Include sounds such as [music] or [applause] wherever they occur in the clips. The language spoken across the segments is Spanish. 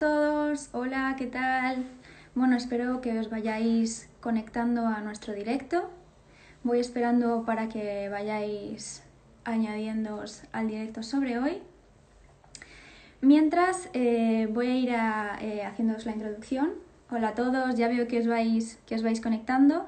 todos, hola, ¿qué tal? Bueno, espero que os vayáis conectando a nuestro directo. Voy esperando para que vayáis añadiéndoos al directo sobre hoy. Mientras eh, voy a ir eh, haciéndoos la introducción. Hola a todos, ya veo que os vais, que os vais conectando.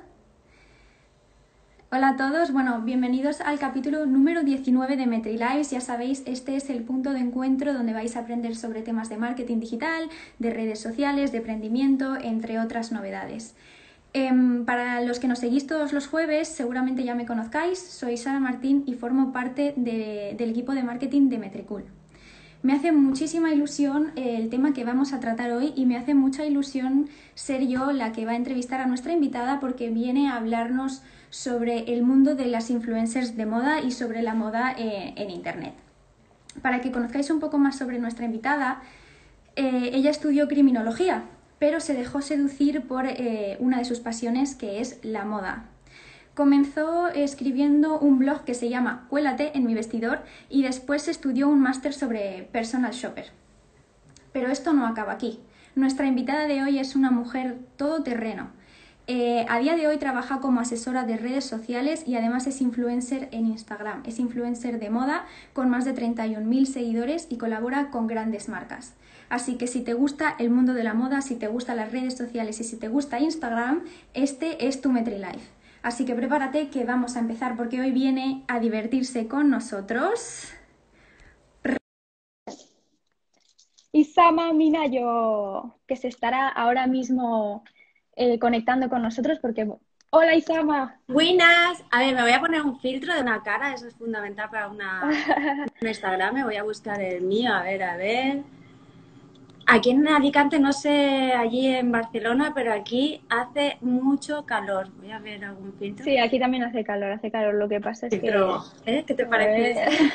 Hola a todos, bueno, bienvenidos al capítulo número 19 de MetriLives. Ya sabéis, este es el punto de encuentro donde vais a aprender sobre temas de marketing digital, de redes sociales, de emprendimiento, entre otras novedades. Em, para los que nos seguís todos los jueves, seguramente ya me conozcáis, soy Sara Martín y formo parte del equipo de marketing de Metricool. Me hace muchísima ilusión el tema que vamos a tratar hoy y me hace mucha ilusión ser yo la que va a entrevistar a nuestra invitada porque viene a hablarnos sobre el mundo de las influencers de moda y sobre la moda eh, en Internet. Para que conozcáis un poco más sobre nuestra invitada, eh, ella estudió criminología, pero se dejó seducir por eh, una de sus pasiones que es la moda. Comenzó escribiendo un blog que se llama Cuélate en mi vestidor y después estudió un máster sobre personal shopper. Pero esto no acaba aquí. Nuestra invitada de hoy es una mujer todoterreno eh, a día de hoy trabaja como asesora de redes sociales y además es influencer en Instagram. Es influencer de moda con más de 31.000 seguidores y colabora con grandes marcas. Así que si te gusta el mundo de la moda, si te gustan las redes sociales y si te gusta Instagram, este es tu MetriLife. Así que prepárate que vamos a empezar porque hoy viene a divertirse con nosotros. Isama Minayo, que se estará ahora mismo eh, conectando con nosotros porque... Hola Isama. Buenas. A ver, me voy a poner un filtro de una cara, eso es fundamental para una, [laughs] un Instagram. Me voy a buscar el mío, a ver, a ver. Aquí en Alicante, no sé, allí en Barcelona, pero aquí hace mucho calor. Voy a ver algún filtro. Sí, aquí también hace calor, hace calor. Lo que pasa es que... ¿eh? ¿Qué te parece?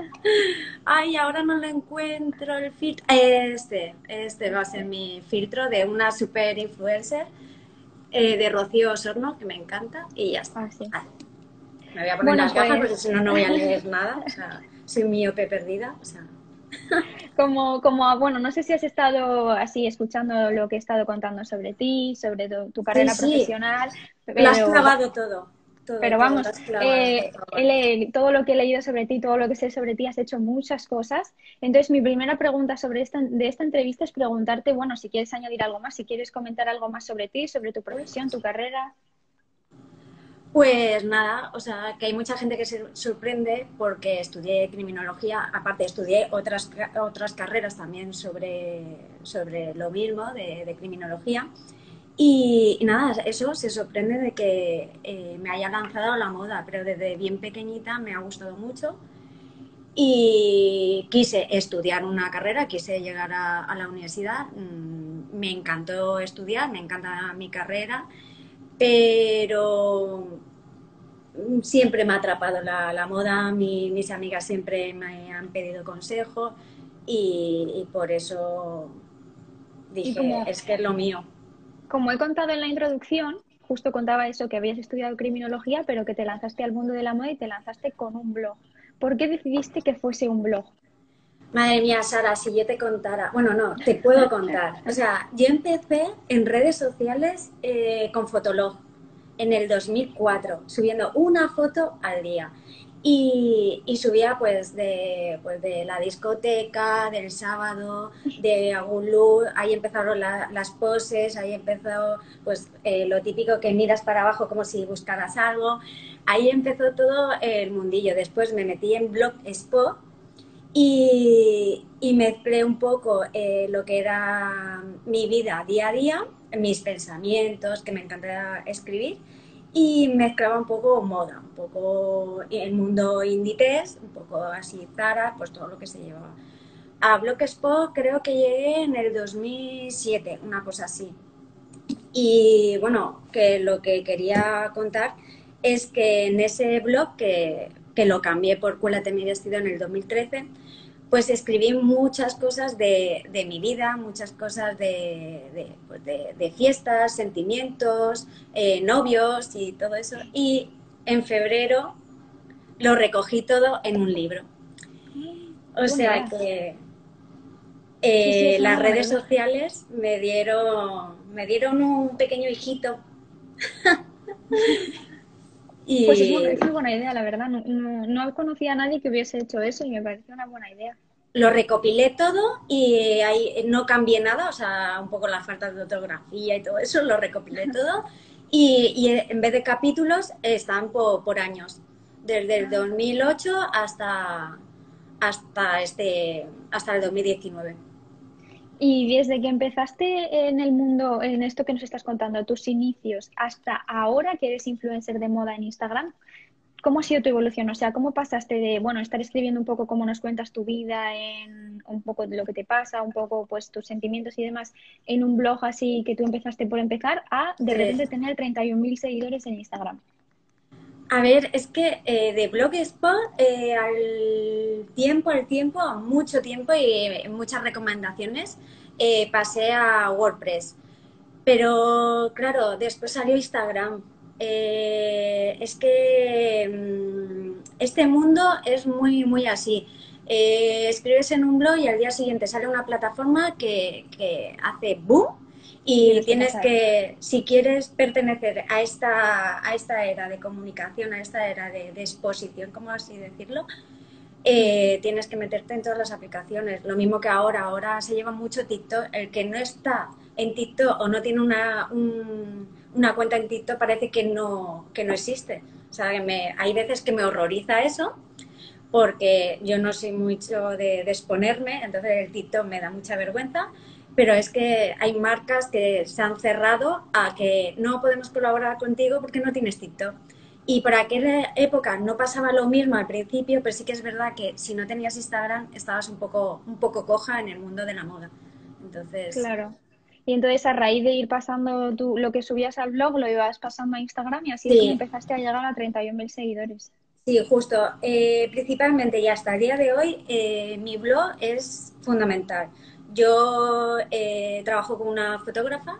[laughs] Ay, ahora no lo encuentro el filtro. Este, este va a ser mi filtro de una super influencer eh, de Rocío Osorno, que me encanta, y ya está. Ah, me voy a poner las gafas pues porque si no, no voy a leer nada. O sea, soy miope perdida. O sea [laughs] como, como, bueno, no sé si has estado así escuchando lo que he estado contando sobre ti, sobre tu, carrera profesional. Lo has clavado todo. pero vamos, eh, todo. lo que he leído sobre ti, todo lo que sé sobre ti, has hecho muchas cosas. Entonces, mi primera pregunta sobre esta, de esta entrevista es preguntarte, bueno, si quieres añadir algo más, si quieres comentar algo más sobre ti, sobre tu profesión, tu carrera. Pues nada, o sea, que hay mucha gente que se sorprende porque estudié criminología, aparte estudié otras, otras carreras también sobre, sobre lo mismo de, criminología. Y, nada, eso se sorprende de que eh, me haya lanzado a la moda, pero desde bien pequeñita me ha gustado mucho. Y quise estudiar una carrera, quise llegar a, la universidad, mm, me encantó estudiar, me encanta mi carrera pero siempre me ha atrapado la, moda, mis amigas siempre me han pedido consejo y, por eso dije, es que es lo mío. Como he contado en la introducción, justo contaba eso, que habías estudiado criminología, pero que te lanzaste al mundo de la moda y te lanzaste con un blog. ¿Por qué decidiste que fuese un blog? Madre mía, Sara, si yo te contara, bueno, no, te puedo [laughs] contar. O sea, yo empecé en redes sociales eh, con Fotolog en el 2004, subiendo una foto al día. Y, subía pues de, pues de la discoteca, del sábado, de algún ahí empezaron las poses, ahí empezó pues eh, lo típico que miras para abajo como si buscaras algo, ahí empezó todo el mundillo. Después me metí en Blog Expo y, mezclé un poco eh, lo que era mi vida día a día, mis pensamientos, que me encantaba escribir, y mezclaba un poco moda, un poco el mundo inditex, un poco así Zara, pues todo lo que se llevaba. A Blogspot creo que llegué en el 2007, una cosa así. Y bueno, que lo que quería contar es que en ese blog, que, que lo cambié por Cuélate mi vestido en el 2013, pues escribí muchas cosas de, mi vida, muchas cosas de, pues fiestas, sentimientos, eh, novios y todo eso. Y en febrero lo recogí todo en un libro. O sea que eh, las redes sociales me dieron, me dieron un pequeño hijito. [laughs] y... Pues es muy, buena idea, la verdad. No, no, conocía a nadie que hubiese hecho eso y me pareció una buena idea. Lo recopilé todo y ahí no cambié nada, o sea, un poco la falta de ortografía y todo eso, lo recopilé todo. Y, en vez de capítulos, están por, años, desde el 2008 ah. hasta, hasta, este, hasta el 2019. Y desde que empezaste en el mundo, en esto que nos estás contando, tus inicios, hasta ahora que eres influencer de moda en Instagram, ¿cómo ha sido tu evolución? O sea, ¿cómo pasaste de, bueno, estar escribiendo un poco cómo nos cuentas tu vida, en un poco de lo que te pasa, un poco pues tus sentimientos y demás, en un blog así que tú empezaste por empezar, a de repente tener 31.000 seguidores en Instagram? A ver, es que eh, de Blogspot eh, al tiempo, al tiempo, mucho tiempo y muchas recomendaciones, eh, pasé a WordPress. Pero claro, después salió Instagram. es que mm, este mundo es muy, muy así. escribes en un blog y al día siguiente sale una plataforma que, que hace boom y tienes que, si quieres pertenecer a esta, a esta era de comunicación, a esta era de, exposición, como así decirlo, eh, tienes que meterte en todas las aplicaciones. Lo mismo que ahora, ahora se lleva mucho TikTok. El que no está en TikTok o no tiene una, una cuenta en TikTok parece que no, que no existe. O sea, me, hay veces que me horroriza eso porque yo no soy mucho de, de exponerme, entonces el TikTok me da mucha vergüenza pero es que hay marcas que se han cerrado a que no podemos colaborar contigo porque no tienes TikTok. Y por aquella época no pasaba lo mismo al principio, pero sí que es verdad que si no tenías Instagram estabas un poco, un poco coja en el mundo de la moda. Entonces... Claro. Y entonces a raíz de ir pasando tú, lo que subías al blog, lo ibas pasando a Instagram y así empezaste a llegar a 31.000 seguidores. Sí, justo. Eh, principalmente y hasta el día de hoy eh, mi blog es fundamental. Yo eh, trabajo con una fotógrafa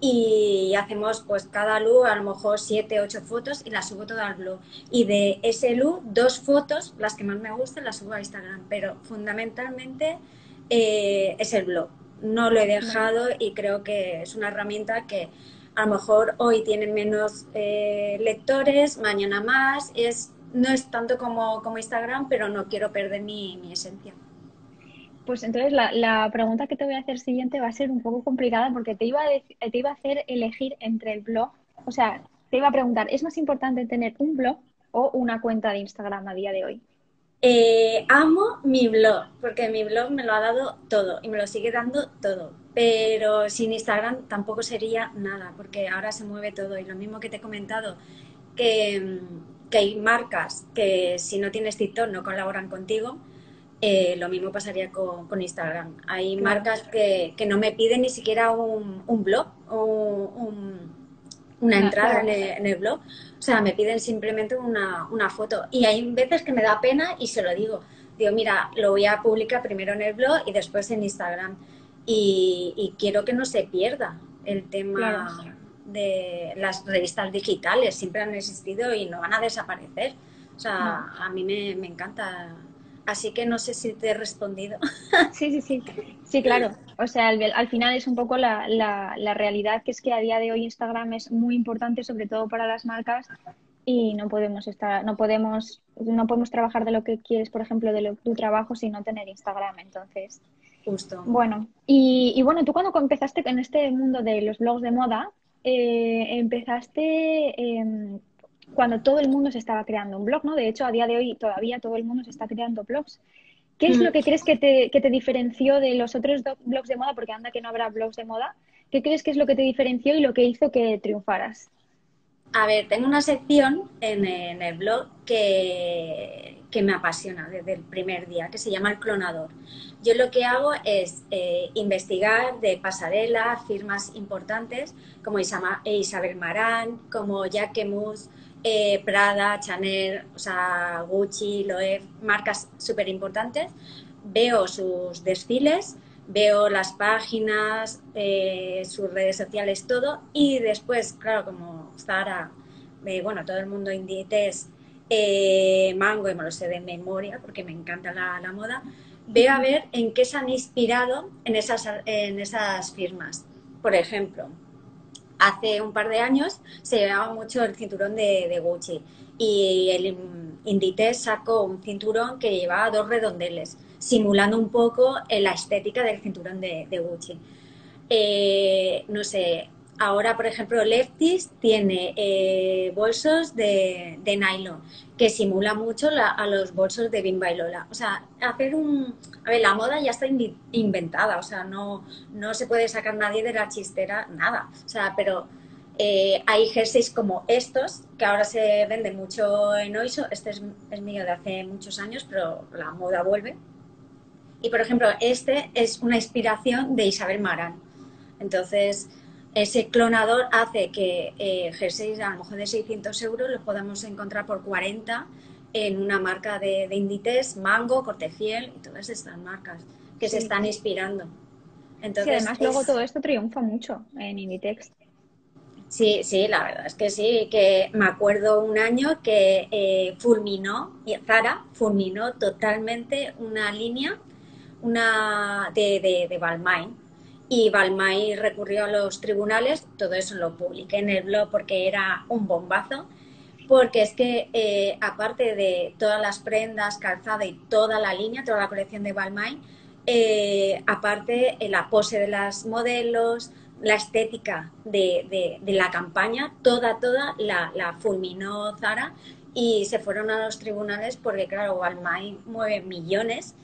y hacemos pues cada look a lo mejor siete, ocho fotos y las subo todas al blog. Y de ese look, dos fotos, las que más me gustan, las subo a Instagram, pero fundamentalmente eh, es el blog. No lo he dejado y creo que es una herramienta que a lo mejor hoy tiene menos eh, lectores, mañana más. Es, no es tanto como, como Instagram, pero no quiero perder mi, mi esencia. Pues entonces la, pregunta que te voy a hacer siguiente va a ser un poco complicada porque te iba, a te iba a hacer elegir entre el blog, o sea, te iba a preguntar, ¿es más importante tener un blog o una cuenta de Instagram a día de hoy? Eh, amo mi blog, porque mi blog me lo ha dado todo y me lo sigue dando todo. Pero sin Instagram tampoco sería nada, porque ahora se mueve todo. Y lo mismo que te he comentado, que, que hay marcas que si no tienes TikTok no colaboran contigo eh, lo mismo pasaría con, Instagram. Hay marcas que, no me piden ni siquiera un, blog o una entrada en el, blog. O sea, me piden simplemente una, foto. Y hay veces que me da pena y se lo digo. Digo, mira, lo voy a publicar primero en el blog y después en Instagram. Y, quiero que no se pierda el tema de las revistas digitales. Siempre han existido y no van a desaparecer. O sea, a mí me, me encanta Así que no sé si te he respondido. [laughs] Sí, sí, sí. Sí, claro. O sea, al, final es un poco la, la, realidad que es que a día de hoy Instagram es muy importante, sobre todo para las marcas, y no podemos estar, no podemos, no podemos trabajar de lo que quieres, por ejemplo, de tu trabajo sin no tener Instagram. Entonces. Justo. Bueno, y, y bueno, tú cuando empezaste en este mundo de los blogs de moda, eh, empezaste eh, cuando todo el mundo se estaba creando un blog, ¿no? De hecho, a día de hoy todavía todo el mundo se está creando blogs. ¿Qué es lo mm. que crees que te, que te diferenció de los otros blogs de moda? Porque anda que no habrá blogs de moda. ¿Qué crees que es lo que te diferenció y lo que hizo que triunfaras? A ver, tengo una sección en, el blog que, que, me apasiona desde el primer día, que se llama El Clonador. Yo lo que hago es eh, investigar de pasarela, firmas importantes como Isabel Marán, como Jacquemus, eh, Prada, Chanel, o sea, Gucci, Loewe, marcas súper importantes, veo sus desfiles, veo las páginas, eh, sus redes sociales, todo, y después, claro, como Zara, eh, bueno, todo el mundo Inditex, Mango, y me lo sé de memoria porque me encanta la, moda, ve a ver en qué se han inspirado en esas, en esas firmas. Por ejemplo, hace un par de años se llevaba mucho el cinturón de, Gucci y el Inditex sacó un cinturón que llevaba dos redondeles, simulando un poco la estética del cinturón de, Gucci. Eh, no sé, Ahora, por ejemplo, Leftis tiene eh, bolsos de, nylon que simula mucho a los bolsos de Bimba y Lola. O sea, hacer un... A ver, la moda ya está inventada, o sea, no, no se puede sacar nadie de la chistera, nada. O sea, pero eh, hay jerseys como estos, que ahora se venden mucho en Oiso. Este es, es mío de hace muchos años, pero la moda vuelve. Y, por ejemplo, este es una inspiración de Isabel Marán. Entonces, ese clonador hace que eh, jerseys a lo mejor de 600 euros los podamos encontrar por 40 en una marca de, de Inditex, Mango, Cortefiel y todas estas marcas que se están inspirando. Entonces, además luego todo esto triunfa mucho en Inditex. Sí, sí, la verdad es que sí, que me acuerdo un año que eh, fulminó, Zara fulminó totalmente una línea una de, de, de Balmain, y Balmay recurrió a los tribunales, todo eso lo publiqué en el blog porque era un bombazo, porque es que eh, aparte de todas las prendas, calzada y toda la línea, toda la colección de Balmain, eh, aparte eh, la pose de las modelos, la estética de, la campaña, toda, toda la, fulminó Zara y se fueron a los tribunales porque, claro, Balmain mueve millones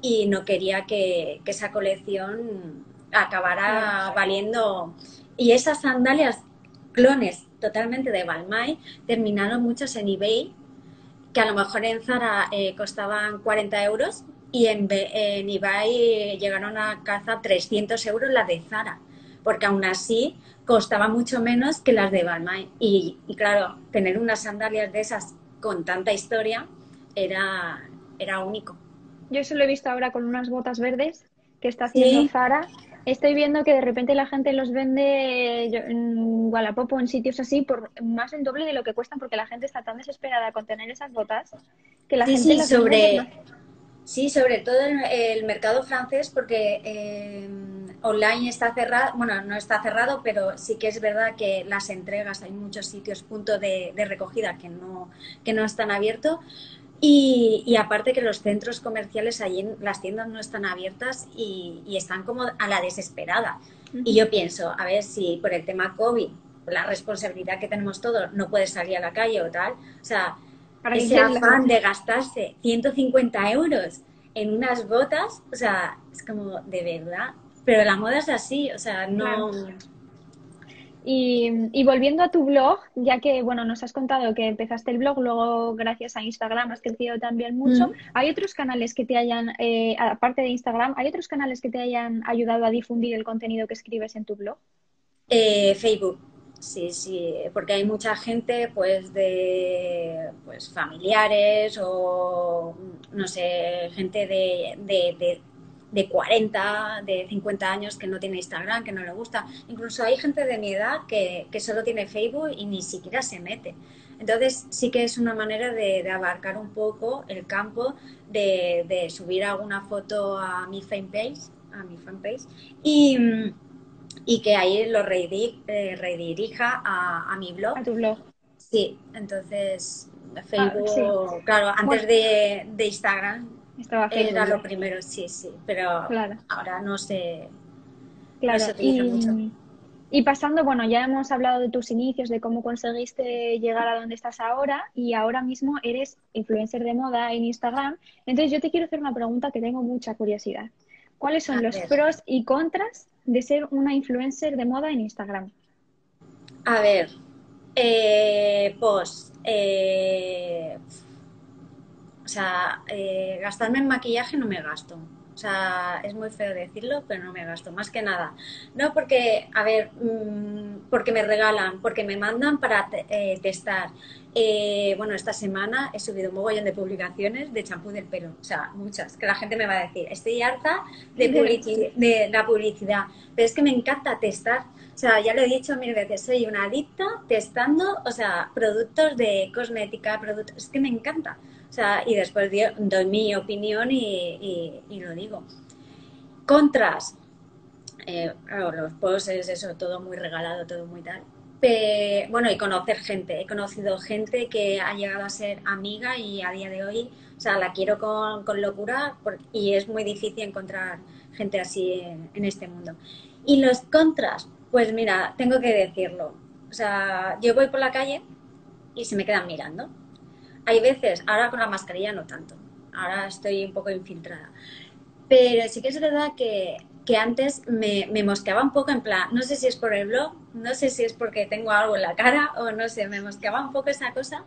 y no quería que esa colección acabará valiendo. Y esas sandalias clones totalmente de Balmain terminaron muchos en eBay, que a lo mejor en Zara eh, costaban 40 euros y en, en eBay llegaron a calzar 300 euros las de Zara, porque aún así costaba mucho menos que las de Balmain. Y, claro, tener unas sandalias de esas con tanta historia era, era único. Yo eso lo he visto ahora con unas botas verdes que está haciendo Zara estoy viendo que de repente la gente los vende en Wallapop o en sitios así por más del doble de lo que cuestan porque la gente está tan desesperada con tener esas botas que la gente sí, sobre sí sobre todo el, el mercado francés porque eh, online está cerrado bueno no está cerrado pero sí que es verdad que las entregas hay muchos sitios punto de, de recogida que no que no están abiertos y, aparte que los centros comerciales allí, las tiendas no están abiertas y, están como a la desesperada. Y yo pienso, a ver si por el tema COVID, la responsabilidad que tenemos todos, no puedes salir a la calle o tal. O sea, Para ese afán de gastarse 150 euros en unas botas, o sea, es como de verdad. Pero la moda es así, o sea, no... Y, volviendo a tu blog, ya que bueno, nos has contado que empezaste el blog, luego gracias a Instagram has crecido también mucho. Mm. ¿Hay otros canales que te hayan, eh, aparte de Instagram, hay otros canales que te hayan ayudado a difundir el contenido que escribes en tu blog? Eh, Facebook, sí, sí, porque hay mucha gente, pues de pues familiares o no sé, gente de, de de 40, de 50 años que no tiene Instagram, que no le gusta. Incluso hay gente de mi edad que, solo tiene Facebook y ni siquiera se mete. Entonces sí que es una manera de, abarcar un poco el campo, de, subir alguna foto a mi fanpage, a mi fanpage y, y que ahí lo eh, redirija a, mi blog. A tu blog. Sí, entonces ah, Facebook, claro, antes de, de Instagram estaba Era lo primero, sí, sí, pero ahora no se, claro. y, mucho. Y pasando, bueno, ya hemos hablado de tus inicios, de cómo conseguiste llegar a donde estás ahora y ahora mismo eres influencer de moda en Instagram. Entonces yo te quiero hacer una pregunta que tengo mucha curiosidad. ¿Cuáles son los pros y contras de ser una influencer de moda en Instagram? A ver, eh, pues eh, o sea, eh, gastarme en maquillaje no me gasto. O sea, es muy feo decirlo, pero no me gasto, más que nada. No porque, a ver, mm, porque me regalan, porque me mandan para eh, testar. Eh, bueno, esta semana he subido un mogollón de publicaciones de champú del pelo, o sea, muchas, que la gente me va a decir, estoy harta de, [laughs] de la publicidad, pero es que me encanta testar. O sea, ya lo he dicho mil veces, soy una adicta testando, o sea, productos de cosmética, productos, es que me encanta. O sea, y después doy mi opinión y, lo digo. Contras. Eh, los posts es eso, todo muy regalado, todo muy tal. bueno, y conocer gente. He conocido gente que ha llegado a ser amiga y a día de hoy, o sea, la quiero con, locura y es muy difícil encontrar gente así en este mundo. Y los contras, pues mira, tengo que decirlo. O sea, yo voy por la calle y se me quedan mirando. Hay veces, ahora con la mascarilla no tanto, ahora estoy un poco infiltrada. Pero sí que es verdad que, antes me, me, mosqueaba un poco en plan, no sé si es por el blog, no sé si es porque tengo algo en la cara o no sé, me mosqueaba un poco esa cosa.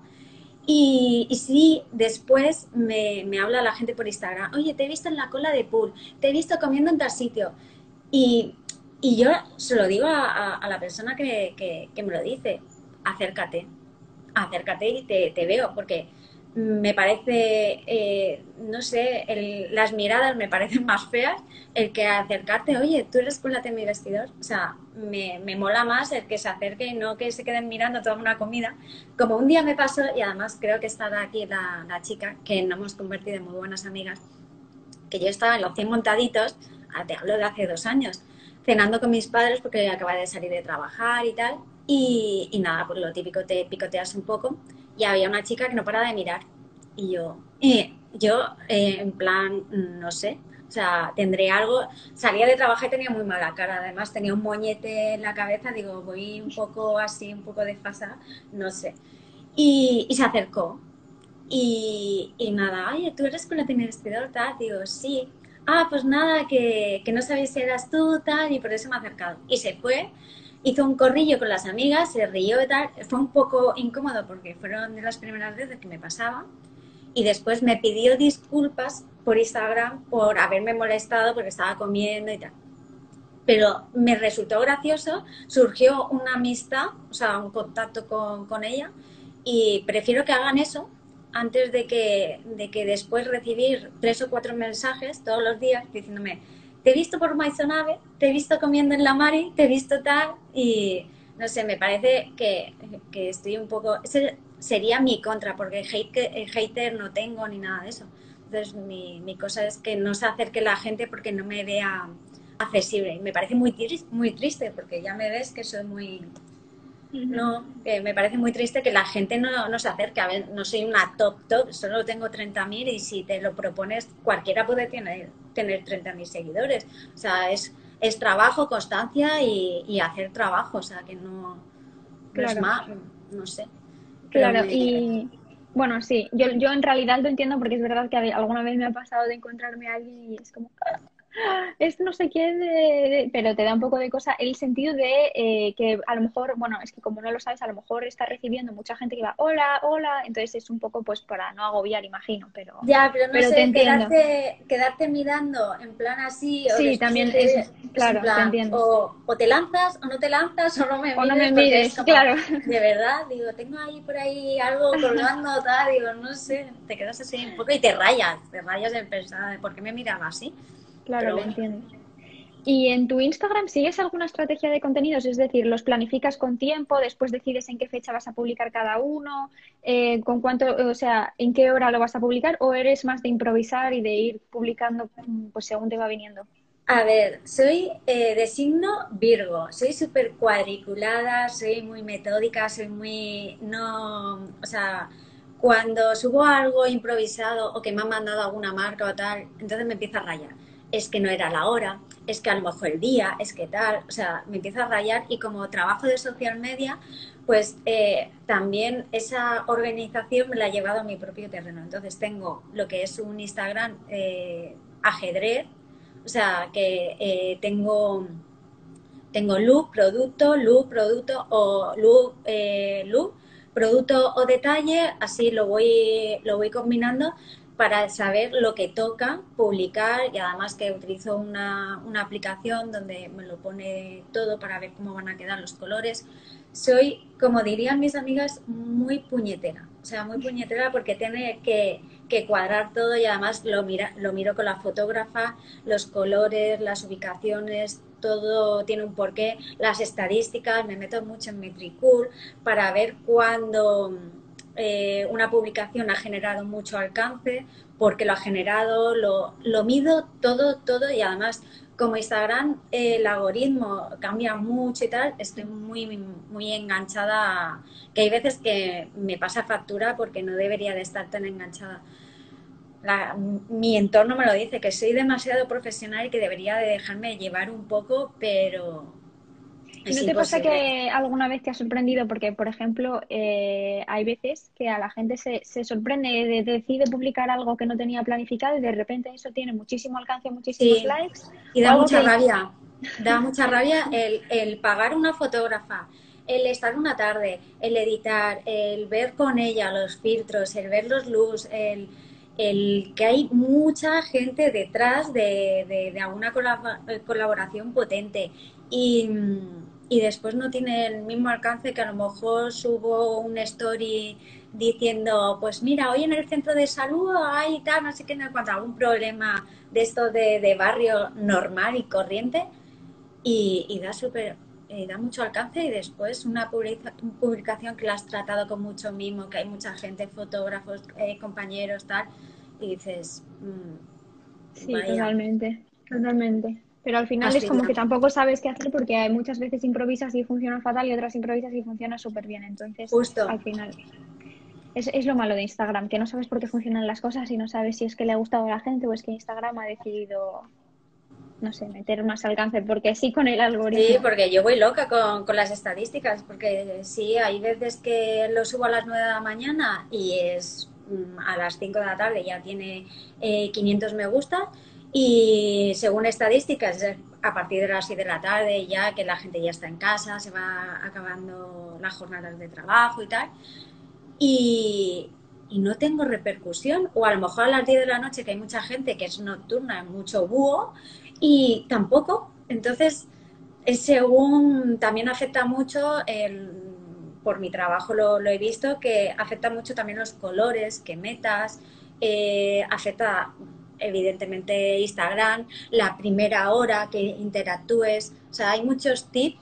Y, y sí, después me, me, habla la gente por Instagram, oye, te he visto en la cola de pool, te he visto comiendo en tal sitio. Y y yo se lo digo a, la persona que, me lo dice, acércate, acércate y te, veo, porque me parece, eh, no sé, las miradas me parecen [laughs] más feas, el que acercarte, oye, tú eres de mi vestidor, o sea, me, me, mola más el que se acerque y no que se queden mirando toda una comida, como un día me pasó, y además creo que está aquí la, la chica, que nos hemos convertido en muy buenas amigas, que yo estaba en los 100 montaditos, te hablo de hace dos años, cenando con mis padres porque acaba de salir de trabajar y tal. Y, nada, pues lo típico, te picoteas un poco. Y había una chica que no paraba de mirar. Y yo, eh, yo, eh, en plan, no sé, o sea, tendré algo. Salía de trabajar y tenía muy mala cara. Además, tenía un moñete en la cabeza. Digo, voy un poco así, un poco desfasada, no sé. Y, se acercó. Y, y, nada, oye, tú eres con la vestidor, tal. Digo, sí ah, pues nada, que, no sabéis si eras tú, tal, y por eso me ha acercado. Y se fue, hizo un corrillo con las amigas, se rió y tal. Fue un poco incómodo porque fueron de las primeras veces que me pasaba. Y después me pidió disculpas por Instagram por haberme molestado porque estaba comiendo y tal. Pero me resultó gracioso, surgió una amistad, o sea, un contacto con, con ella, y prefiero que hagan eso antes de que, de que después recibir tres o cuatro mensajes todos los días diciéndome, te he visto por Maizonave, te he visto comiendo en la Mari, te he visto tal, y no sé, me parece que, que estoy un poco... Ese sería mi contra, porque hate, hater no tengo ni nada de eso. Entonces, mi, mi cosa es que no se acerque la gente porque no me vea accesible. Y me parece muy, muy triste, porque ya me ves que soy muy no, me parece muy triste que la gente no, no se acerque. A ver, no soy una top top, solo tengo 30.000 y si te lo propones, cualquiera puede tener, tener 30.000 seguidores. O sea, es, es trabajo, constancia y, hacer trabajo. O sea, que no, es más, no sé. Claro, y bueno, sí, yo, yo en realidad lo entiendo porque es verdad que alguna vez me ha pasado de encontrarme a alguien y es como, es no sé qué, pero te da un poco de cosa el sentido de eh, que a lo mejor, bueno, es que como no lo sabes, a lo mejor está recibiendo mucha gente que va, hola, hola, entonces es un poco pues para no agobiar, imagino, pero... Ya, pero no sé, quedarte, quedarte, mirando en plan así... O sí, también es, claro, te entiendo. O, te lanzas o no te lanzas o no me o no me mires, claro. De verdad, digo, tengo ahí por ahí algo colgando, [laughs] tal, digo, no sé, te quedas así un poco y te rayas, te rayas en pensar, ¿por qué me miraba así? Claro, lo entiendo. ¿Y en tu Instagram sigues alguna estrategia de contenidos? Es decir, ¿los planificas con tiempo? ¿Después decides en qué fecha vas a publicar cada uno? Eh, ¿Con cuánto, o sea, en qué hora lo vas a publicar? ¿O eres más de improvisar y de ir publicando pues, según te va viniendo? A ver, soy eh, de signo Virgo, soy súper cuadriculada, soy muy metódica, soy muy... no, o sea, cuando subo algo improvisado o que me han mandado alguna marca o tal, entonces me empieza a rayar es que no era la hora, es que a lo mejor el día, es que tal, o sea, me empieza a rayar y como trabajo de social media, pues eh, también esa organización me la ha llevado a mi propio terreno. Entonces tengo lo que es un Instagram eh, ajedrez, o sea, que eh, tengo, tengo look, producto, look, producto o look, producto o detalle, así lo voy, lo voy combinando para saber lo que toca publicar y además que utilizo una, aplicación donde me lo pone todo para ver cómo van a quedar los colores. Soy, como dirían mis amigas, muy puñetera. O sea, muy puñetera porque tiene que, cuadrar todo y además lo, mira, lo miro con la fotógrafa, los colores, las ubicaciones, todo tiene un porqué, las estadísticas, me meto mucho en Metricool para ver cuándo eh, una publicación ha generado mucho alcance, porque lo ha generado, lo, lo mido todo, todo y además como Instagram el algoritmo cambia mucho y tal, estoy muy, muy enganchada, que hay veces que me pasa factura porque no debería de estar tan enganchada. mi entorno me lo dice, que soy demasiado profesional y que debería de dejarme llevar un poco, pero ¿No te pasa que alguna vez te ha sorprendido? Porque, por ejemplo, eh, hay veces que a la gente se, se sorprende, de, decide publicar algo que no tenía planificado y de repente eso tiene muchísimo alcance, muchísimos likes. Y da mucha rabia. Da mucha rabia el, el pagar una fotógrafa, el estar una tarde, el editar, el ver con ella los filtros, el ver los luz, el, el que hay mucha gente detrás de, de, de alguna colaboración potente. Y, y después no tiene el mismo alcance que a lo mejor subo un story diciendo, pues mira, hoy en el centro de salud hay tal, no sé qué, no encuentro algún problema de esto de, barrio normal y corriente y, da súper da mucho alcance y después una publicación que la has tratado con mucho mimo, que hay mucha gente, fotógrafos, eh, compañeros, tal, y dices... Mm, sí, totalmente, totalmente. Pero al final es como que tampoco sabes qué hacer porque hay muchas veces improvisas y funciona fatal y otras improvisas y funciona súper bien. Entonces, Justo. al final. Es, es, lo malo de Instagram, que no sabes por qué funcionan las cosas y no sabes si es que le ha gustado a la gente o es que Instagram ha decidido, no sé, meter más alcance, porque sí con el algoritmo. Sí, porque yo voy loca con, con las estadísticas, porque sí, hay veces que lo subo a las 9 de la mañana y es mm, a las 5 de la tarde ya tiene eh, 500 me gusta y según estadísticas, a partir de las 6 de la tarde, ya que la gente ya está en casa, se va acabando las jornadas de trabajo y tal, y, no tengo repercusión, o a lo mejor a las 10 de la noche, que hay mucha gente que es nocturna, mucho búho, y tampoco. Entonces, es según también afecta mucho, por mi trabajo lo, he visto, que afecta mucho también los colores que metas, eh, afecta evidentemente Instagram, la primera hora que interactúes, o sea, hay muchos tips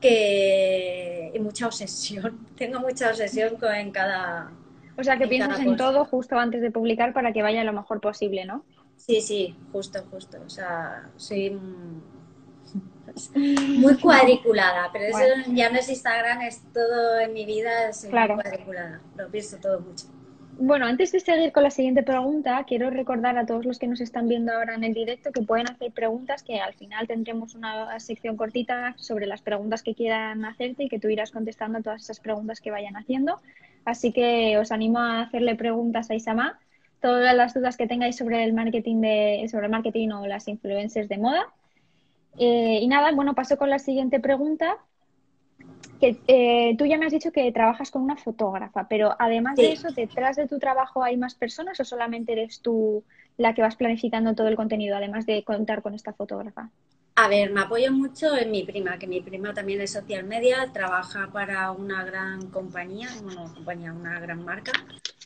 que y mucha obsesión. [laughs] Tengo mucha obsesión con en cada O sea, que piensas en todo justo antes de publicar para que vaya lo mejor posible, ¿no? Sí, sí, justo, justo. O sea, soy [laughs] muy cuadriculada, pero eso ya no es Instagram, es todo en mi vida, soy muy cuadriculada. Lo pienso todo mucho. Bueno, antes de seguir con la siguiente pregunta, quiero recordar a todos los que nos están viendo ahora en el directo que pueden hacer preguntas, que al final tendremos una sección cortita sobre las preguntas que quieran hacerte y que tú irás contestando todas esas preguntas que vayan haciendo. Así que os animo a hacerle preguntas a Isama, todas las dudas que tengáis sobre el marketing de, sobre el marketing o las influencers de moda. Eh, y nada, bueno, paso con la siguiente pregunta que eh, tú ya me has dicho que trabajas con una fotógrafa, pero además de eso, ¿detrás de tu trabajo hay más personas o solamente eres tú la que vas planificando todo el contenido, además de contar con esta fotógrafa? A ver, me apoyo mucho en mi prima, que mi prima también es social media, trabaja para una gran compañía, bueno, compañía, una gran marca,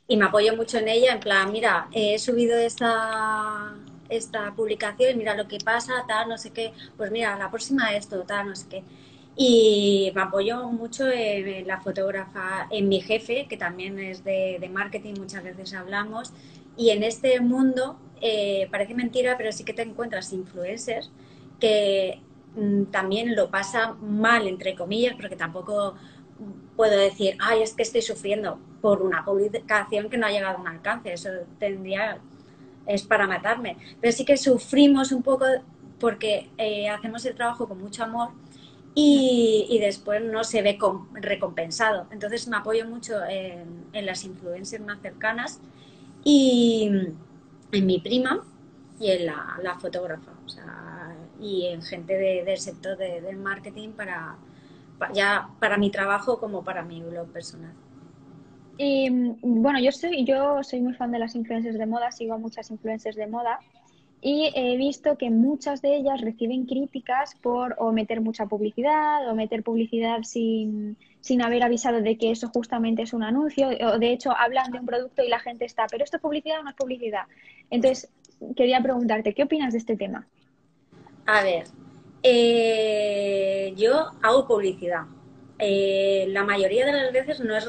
y me apoyo mucho en ella, en plan, mira, he subido esta, esta publicación, mira lo que pasa, tal, no sé qué, pues mira, la próxima esto, tal, no sé qué y me apoyo mucho en, la fotógrafa, en mi jefe, que también es de, marketing, muchas veces hablamos, y en este mundo eh, parece mentira, pero sí que te encuentras influencers que mm, también lo pasa mal, entre comillas, porque tampoco puedo decir, ay, es que estoy sufriendo por una publicación que no ha llegado a un alcance, eso tendría, es para matarme, pero sí que sufrimos un poco porque eh, hacemos el trabajo con mucho amor y, después no se ve recompensado. Entonces me apoyo mucho en, las influencias más cercanas y en mi prima y en la, fotógrafa. y en gente del sector del marketing para, ya para mi trabajo como para mi blog personal. Y bueno, yo soy, yo soy muy fan de las influencers de moda, sigo muchas influencers de moda y he visto que muchas de ellas reciben críticas por o meter mucha publicidad o meter publicidad sin, sin haber avisado de que eso justamente es un anuncio o de hecho hablan de un producto y la gente está, pero esto es publicidad o no es publicidad. Entonces, quería preguntarte, ¿qué opinas de este tema? A ver, eh, yo hago publicidad. eh, la mayoría de las veces no es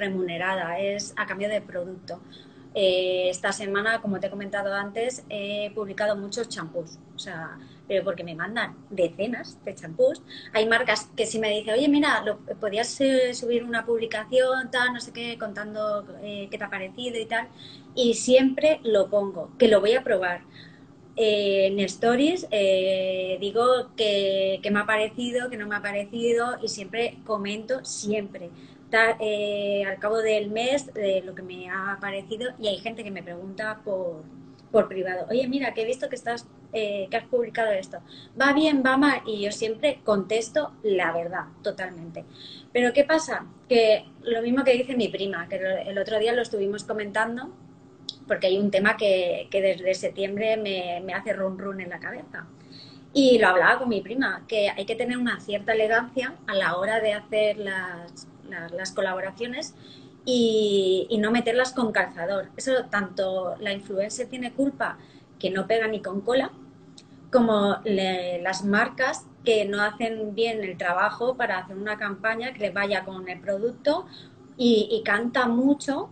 remunerada, es a cambio de producto. Eh, esta semana, como te he comentado antes, he publicado muchos champús, o sea, pero porque me mandan decenas de champús. Hay marcas que si me dicen, oye, mira, lo, podías eh, subir una publicación, tal, no sé qué, contando qué te ha parecido y tal, y siempre lo pongo, que lo voy a probar. en stories digo que, que, me ha parecido, que no me ha parecido y siempre comento, siempre. Eh, al cabo del mes de lo que me ha parecido y hay gente que me pregunta por, por privado, oye, mira, que he visto que, estás, eh, que has publicado esto, va bien, va mal, y yo siempre contesto la verdad, totalmente. Pero ¿qué pasa? Que lo mismo que dice mi prima, que el otro día lo estuvimos comentando, porque hay un tema que, que desde septiembre me, me hace run run en la cabeza. Y lo hablaba con mi prima, que hay que tener una cierta elegancia a la hora de hacer las, las colaboraciones y, no meterlas con calzador. Eso tanto la influencer tiene culpa que no pega ni con cola, como las marcas que no hacen bien el trabajo para hacer una campaña que le vaya con el producto y, canta mucho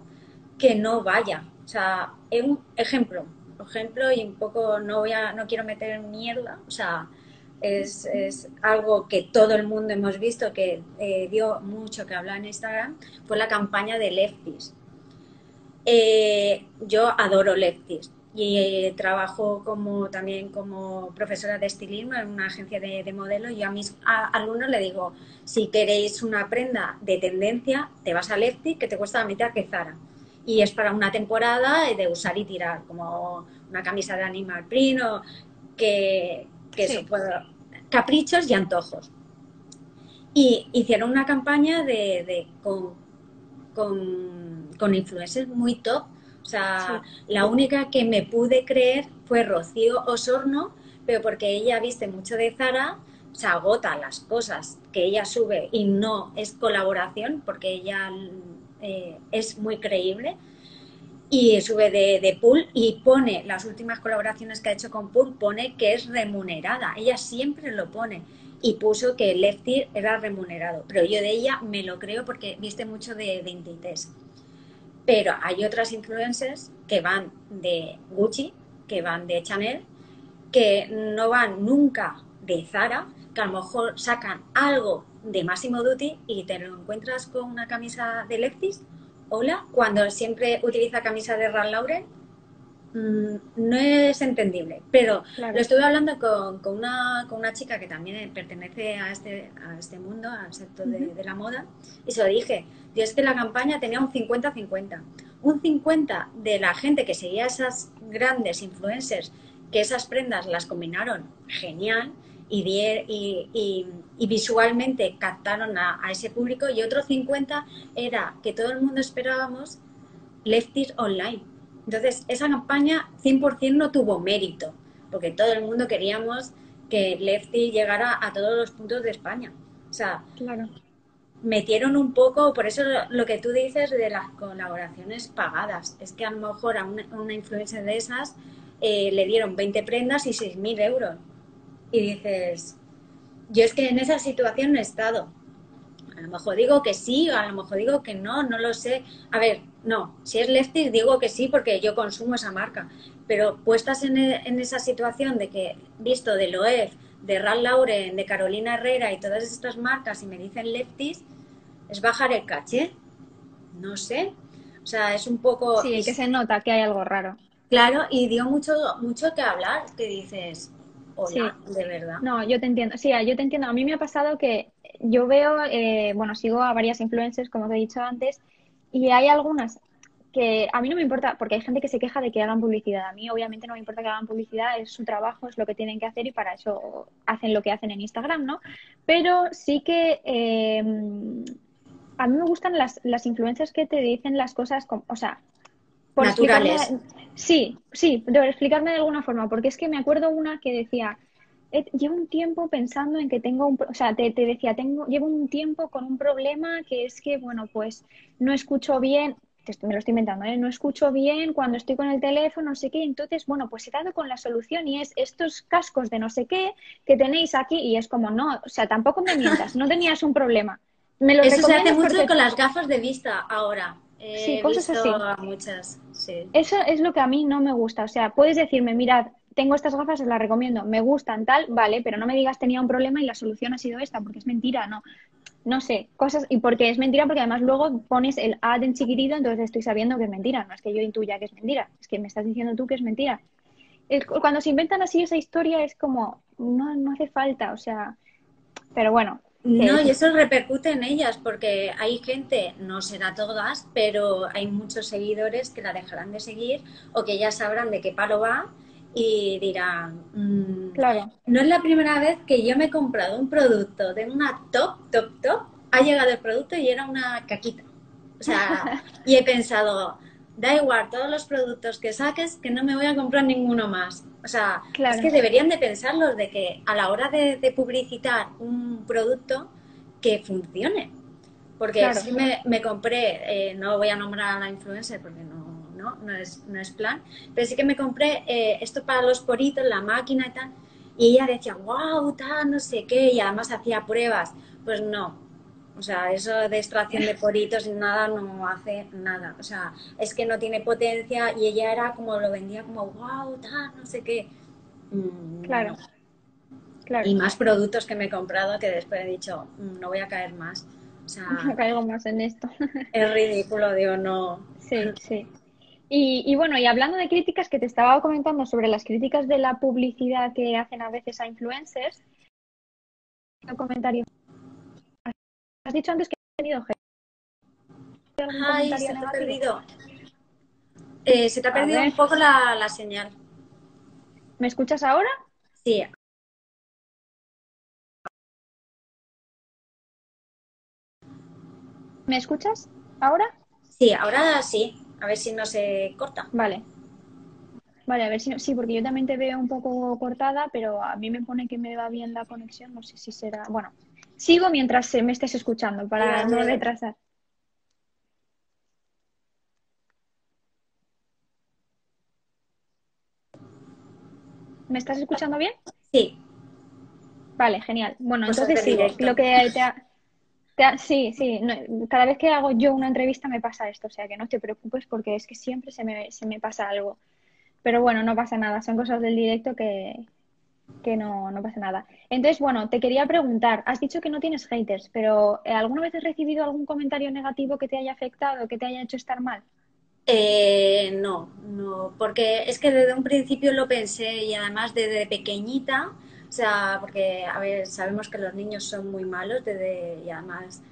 que no vaya. O sea, es un ejemplo, ejemplo y un poco no voy a, no quiero meter mierda, o sea, es, es, algo que todo el mundo hemos visto que eh, dio mucho que hablar en Instagram, fue la campaña de Lefties. Eh, yo adoro Lefties y eh, trabajo como, también como profesora de estilismo en una agencia de, modelo y a mis alumnos le digo, si queréis una prenda de tendencia, te vas a Lefties que te cuesta la mitad que Zara. Y es para una temporada de usar y tirar, como una camisa de animal print o que, que eso puedo, caprichos y antojos. Y hicieron una campaña de, con, con, influencers muy top. O sea, la única que me pude creer fue Rocío Osorno, pero porque ella viste mucho de Zara, se agota las cosas que ella sube y no es colaboración, porque ella eh, es muy creíble y sube de, de, Pool y pone las últimas colaboraciones que ha hecho con Pool, pone que es remunerada. Ella siempre lo pone y puso que Lefty era remunerado. Pero yo de ella me lo creo porque viste mucho de, de Pero hay otras influencers que van de Gucci, que van de Chanel, que no van nunca de Zara, que a lo mejor sacan algo de Massimo Duty y te lo encuentras con una camisa de Leftis hola, cuando siempre utiliza camisa de Ralph Lauren, mm, no es entendible. Pero lo estuve hablando con, con, una, con, una, chica que también pertenece a este, a este mundo, al sector de, la moda, y se lo dije. Y es que la campaña tenía un 50-50. Un 50 de la gente que seguía esas grandes influencers, que esas prendas las combinaron genial, y, y, visualmente captaron a, ese público y otro 50 era que todo el mundo esperábamos Lefties Online. Entonces, esa campaña 100% no tuvo mérito, porque todo el mundo queríamos que Lefty llegara a todos los puntos de España. O sea, claro. metieron un poco, por eso lo, que tú dices de las colaboraciones pagadas, es que a lo mejor a una, influencia de esas eh, le dieron 20 prendas y 6.000 euros y dices, yo es que en esa situación no he estado. A lo mejor digo que sí, a lo mejor digo que no, no lo sé. A ver, no, si es Lefty digo que sí porque yo consumo esa marca. Pero puestas en, e, en esa situación de que, visto de Loef, de Ralph Lauren, de Carolina Herrera y todas estas marcas y me dicen Lefties, es bajar el caché. No sé. O sea, es un poco... Sí, que se nota que hay algo raro. Claro, y dio mucho, mucho que hablar, que dices, sí. de verdad. No, yo te entiendo. Sí, yo te entiendo. A mí me ha pasado que yo veo, eh, bueno, sigo a varias influencers, como te he dicho antes, y hay algunas que a mí no me importa, porque hay gente que se queja de que hagan publicidad. A mí obviamente no me importa que hagan publicidad, es su trabajo, es lo que tienen que hacer y para eso hacen lo que hacen en Instagram, ¿no? Pero sí que eh, a mí me gustan las, las influencers que te dicen las cosas, como, o sea, naturales. Sí, sí, de explicarme de alguna forma, porque es que me acuerdo una que decía, llevo un tiempo pensando en que tengo un, o sea, te, decía, tengo, llevo un tiempo con un problema que es que, bueno, pues no escucho bien, me lo estoy inventando, ¿eh? no escucho bien cuando estoy con el teléfono, no sé qué, entonces, bueno, pues he dado con la solución y es estos cascos de no sé qué que tenéis aquí y es como, no, o sea, tampoco me mientas, no tenías un problema. Me lo Eso se hace mucho con las gafas de vista ahora. Sí, cosas así. Muchas, sí. Eso es lo que a mí no me gusta. O sea, puedes decirme, mirad, tengo estas gafas, os las recomiendo, me gustan, tal, vale, pero no me digas tenía un problema y la solución ha sido esta, porque es mentira, no. No sé, cosas, y porque es mentira, porque además luego pones el ad en chiquitito, entonces estoy sabiendo que es mentira, no es que yo intuya que es mentira, es que me estás diciendo tú que es mentira. cuando se inventan así esa historia es como, no, no hace falta, o sea, pero bueno, no, y eso repercute en ellas, porque hay gente, no será todas, pero hay muchos seguidores que la dejarán de seguir o que ya sabrán de qué palo va y dirán, mm, claro. no es la primera vez que yo me he comprado un producto de una top, top, top, ha llegado el producto y era una caquita. O sea, [laughs] y he pensado, da igual todos los productos que saques, que no me voy a comprar ninguno más. O sea, es que deberían de pensarlos de que a la hora de, publicitar un producto, que funcione. Porque si me, me compré, eh, no voy a nombrar a la influencer porque no, ¿no? es, no es plan. Pero sí que me compré eh, esto para los poritos, la máquina y tal. Y ella decía, wow, tal, no sé qué, y además hacía pruebas. Pues no. O sea, eso de extracción de poritos y nada no hace nada. O sea, es que no tiene potencia y ella era como lo vendía como, wow, tal, no sé qué. Mm, claro. claro. Y más productos que me he comprado que después he dicho, mm, no voy a caer más. O sea, [laughs] no caigo más en esto. [laughs] es ridículo, digo, no. Sí, sí. Y, bueno, y hablando de críticas que te estaba comentando sobre las críticas de la publicidad que hacen a veces a influencers, un comentario. Has dicho antes que has tenido Ay, se te ha perdido. Eh, se te ha perdido un poco la, la señal. ¿Me escuchas ahora? Sí. ¿Me escuchas ahora? Sí, ahora sí. A ver si no se corta. Vale. Vale, a ver si sí, porque yo también te veo un poco cortada, pero a mí me pone que me va bien la conexión, no sé si será. Bueno, sigo mientras me estés escuchando para no retrasar. ¿Me estás escuchando bien? Sí. Vale, genial. Bueno, pues entonces sigue. Lo que te ha... Sí, sí, cada vez que hago yo una entrevista me pasa esto, o sea que no te preocupes porque es que siempre se me, se me pasa algo. Pero bueno, no pasa nada, son cosas del directo que, que no, no pasa nada. Entonces, bueno, te quería preguntar, has dicho que no tienes haters, pero eh, ¿alguna vez has recibido algún comentario negativo que te haya afectado, que te haya hecho estar mal? Eh, no, no, porque es que desde un principio lo pensé y además desde pequeñita o sea, porque, a ver, sabemos que los niños son muy malos desde, y además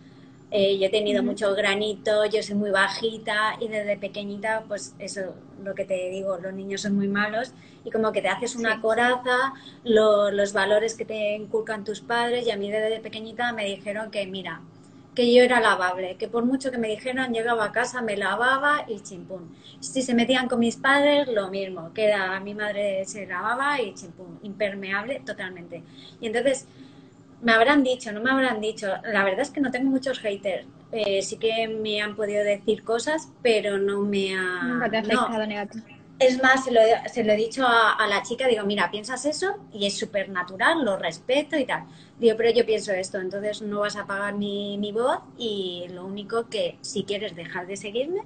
eh, yo he tenido mucho granito, yo soy muy bajita y desde pequeñita, pues eso, lo que te digo, los niños son muy malos y como que te haces una coraza, los valores que te inculcan tus padres y a mí desde pequeñita me dijeron que, mira, que yo era lavable, que por mucho que me dijeran, llegaba a casa, me lavaba y chimpún. Si se metían con mis padres, lo mismo, que era, mi madre se lavaba y chimpún, impermeable totalmente. Y entonces, me habrán dicho, no me habrán dicho, la verdad es que no tengo muchos haters, eh, sí que me han podido decir cosas, pero no me ha... Nunca te ha afectado negativo. Es más, se lo, se lo he dicho a, la chica, digo, mira, piensas eso y es súper natural, lo respeto y tal. Digo, pero yo pienso esto, entonces no vas a pagar mi, mi voz y lo único que si quieres dejar de seguirme,